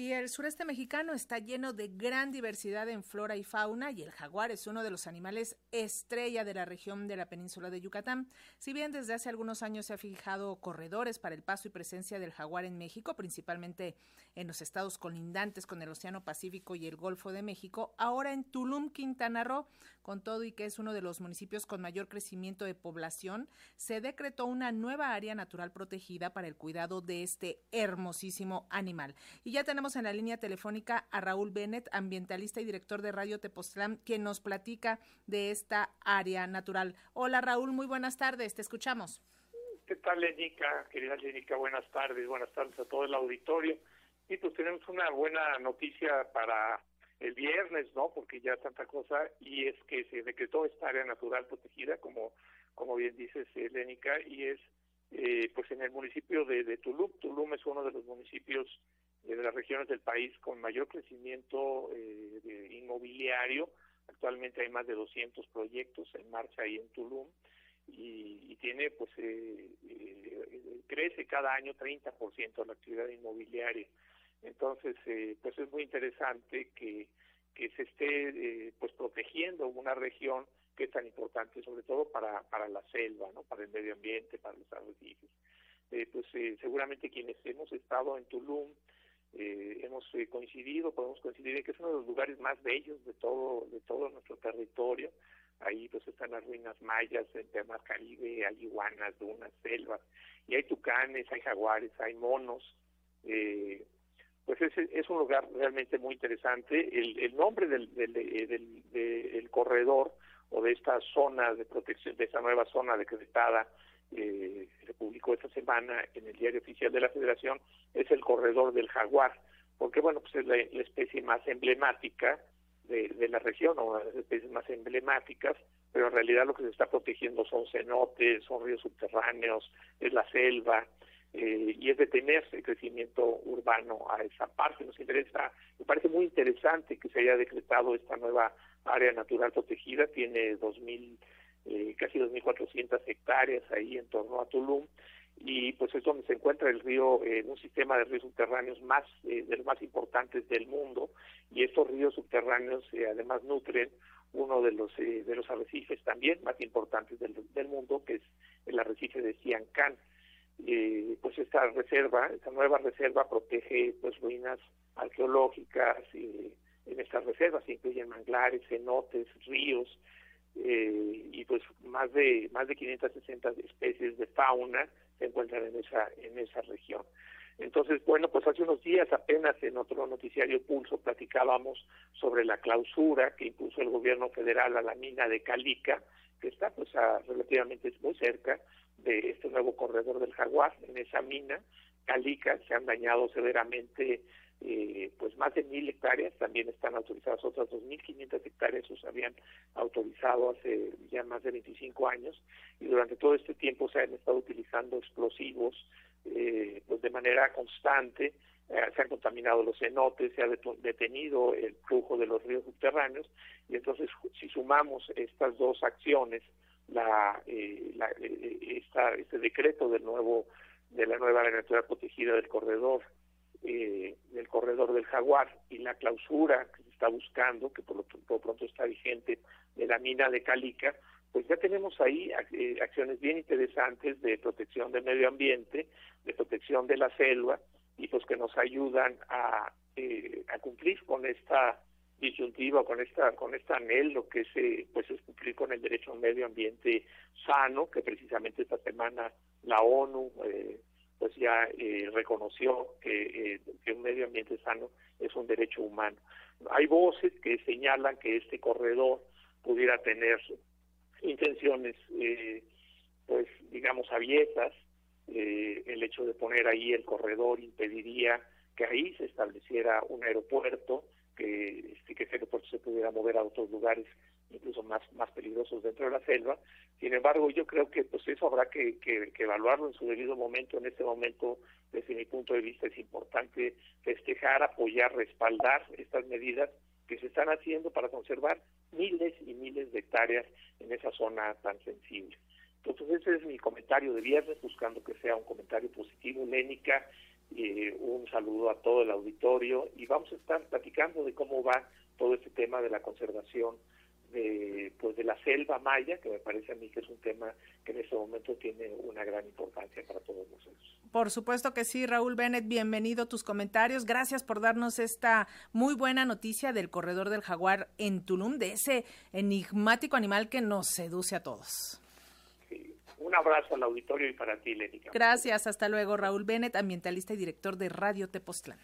Y el sureste mexicano está lleno de gran diversidad en flora y fauna y el jaguar es uno de los animales estrella de la región de la península de Yucatán. Si bien desde hace algunos años se ha fijado corredores para el paso y presencia del jaguar en México, principalmente en los estados colindantes con el Océano Pacífico y el Golfo de México, ahora en Tulum, Quintana Roo, con todo y que es uno de los municipios con mayor crecimiento de población, se decretó una nueva área natural protegida para el cuidado de este hermosísimo animal. Y ya tenemos en la línea telefónica a Raúl Bennett, ambientalista y director de Radio Tepoztlán, quien nos platica de esta área natural. Hola Raúl, muy buenas tardes, te escuchamos. ¿Qué tal, Lenica? Querida Lenica, buenas tardes, buenas tardes a todo el auditorio. Y pues tenemos una buena noticia para el viernes, ¿no? Porque ya tanta cosa, y es que se decretó esta área natural protegida, como, como bien dices, Lénica, y es eh, pues en el municipio de, de, Tulum. Tulum es uno de los municipios de las regiones del país con mayor crecimiento eh, de inmobiliario. Actualmente hay más de 200 proyectos en marcha ahí en Tulum y, tiene, pues, eh, eh crece cada año 30% la actividad inmobiliaria. Entonces, eh, pues es muy interesante que, que se esté eh, pues protegiendo una región que es tan importante, sobre todo para, para la selva, ¿no? para el medio ambiente, para los arrecifes. Pues seguramente quienes hemos estado en Tulum, eh, hemos eh, coincidido, podemos coincidir en que es uno de los lugares más bellos de todo, de todo nuestro territorio. Ahí pues están las ruinas mayas, el tema Caribe, hay iguanas, dunas, selvas, y hay tucanes, hay jaguares, hay monos, eh, pues es, es un lugar realmente muy interesante. El, el nombre del, del, del, del, corredor o de esta zona de protección, de esta nueva zona decretada, eh, se publicó esta semana en el diario oficial de la Federación, es el corredor del jaguar, porque bueno, pues es la, especie más emblemática de, de, la región, o una de las especies más emblemáticas, pero en realidad lo que se está protegiendo son cenotes, son ríos subterráneos, es la selva, eh, y es detener el crecimiento urbano a esa parte. Nos interesa, me parece muy interesante que se haya decretado esta nueva área natural protegida, tiene 2000, eh, casi 2.400 hectáreas ahí en torno a Tulum y pues es donde se encuentra el río, eh, un sistema de ríos subterráneos más eh, de los más importantes del mundo y estos ríos subterráneos eh, además nutren uno de los eh, de los arrecifes también más importantes del, del mundo que es el arrecife de Siancán. Eh, pues esta reserva, esta nueva reserva protege pues ruinas arqueológicas eh, en estas reservas se incluyen manglares, cenotes, ríos eh, y pues más de más de 560 especies de fauna se encuentran en esa en esa región. Entonces, bueno, pues hace unos días apenas en otro noticiario Pulso platicábamos sobre la clausura que impuso el gobierno federal a la mina de Calica, que está pues a, relativamente muy cerca de este nuevo corredor del jaguar en esa mina Calica se han dañado severamente eh, pues más de mil hectáreas también están autorizadas otras dos mil quinientas hectáreas se habían autorizado hace ya más de 25 años y durante todo este tiempo se han estado utilizando explosivos eh, pues de manera constante eh, se han contaminado los cenotes, se ha detenido el flujo de los ríos subterráneos y entonces si sumamos estas dos acciones la, eh, la eh, esta, este decreto del nuevo de la nueva área natural protegida del corredor eh, del corredor del jaguar y la clausura que se está buscando que por lo, pronto está vigente de la mina de Calica pues ya tenemos ahí eh, acciones bien interesantes de protección del medio ambiente de protección de la selva y pues que nos ayudan a, eh, a cumplir con esta disyuntiva con esta con este anhelo que se pues es cumplir con el derecho a un medio ambiente sano que precisamente esta semana la ONU eh, pues ya eh, reconoció que, eh, que un medio ambiente sano es un derecho humano. Hay voces que señalan que este corredor pudiera tener intenciones eh, pues digamos abiertas. Eh, el hecho de poner ahí el corredor impediría que ahí se estableciera un aeropuerto que, este, que ese aeropuerto se pudiera mover a otros lugares incluso más más peligrosos dentro de la selva. Sin embargo, yo creo que pues eso habrá que, que, evaluarlo en su debido momento. En este momento, desde mi punto de vista, es importante festejar, apoyar, respaldar estas medidas que se están haciendo para conservar miles y miles de hectáreas en esa zona tan sensible. Entonces ese es mi comentario de viernes, buscando que sea un comentario positivo, Lénica, eh, un saludo a todo el auditorio y vamos a estar platicando de cómo va todo este tema de la conservación de, pues de la selva maya, que me parece a mí que es un tema que en este momento tiene una gran importancia para todos nosotros. Por supuesto que sí, Raúl Bennett, bienvenido a tus comentarios. Gracias por darnos esta muy buena noticia del corredor del jaguar en Tulum, de ese enigmático animal que nos seduce a todos. Un abrazo al auditorio y para ti, Lénica. Gracias, hasta luego, Raúl Bennett, ambientalista y director de Radio Tepoztlán.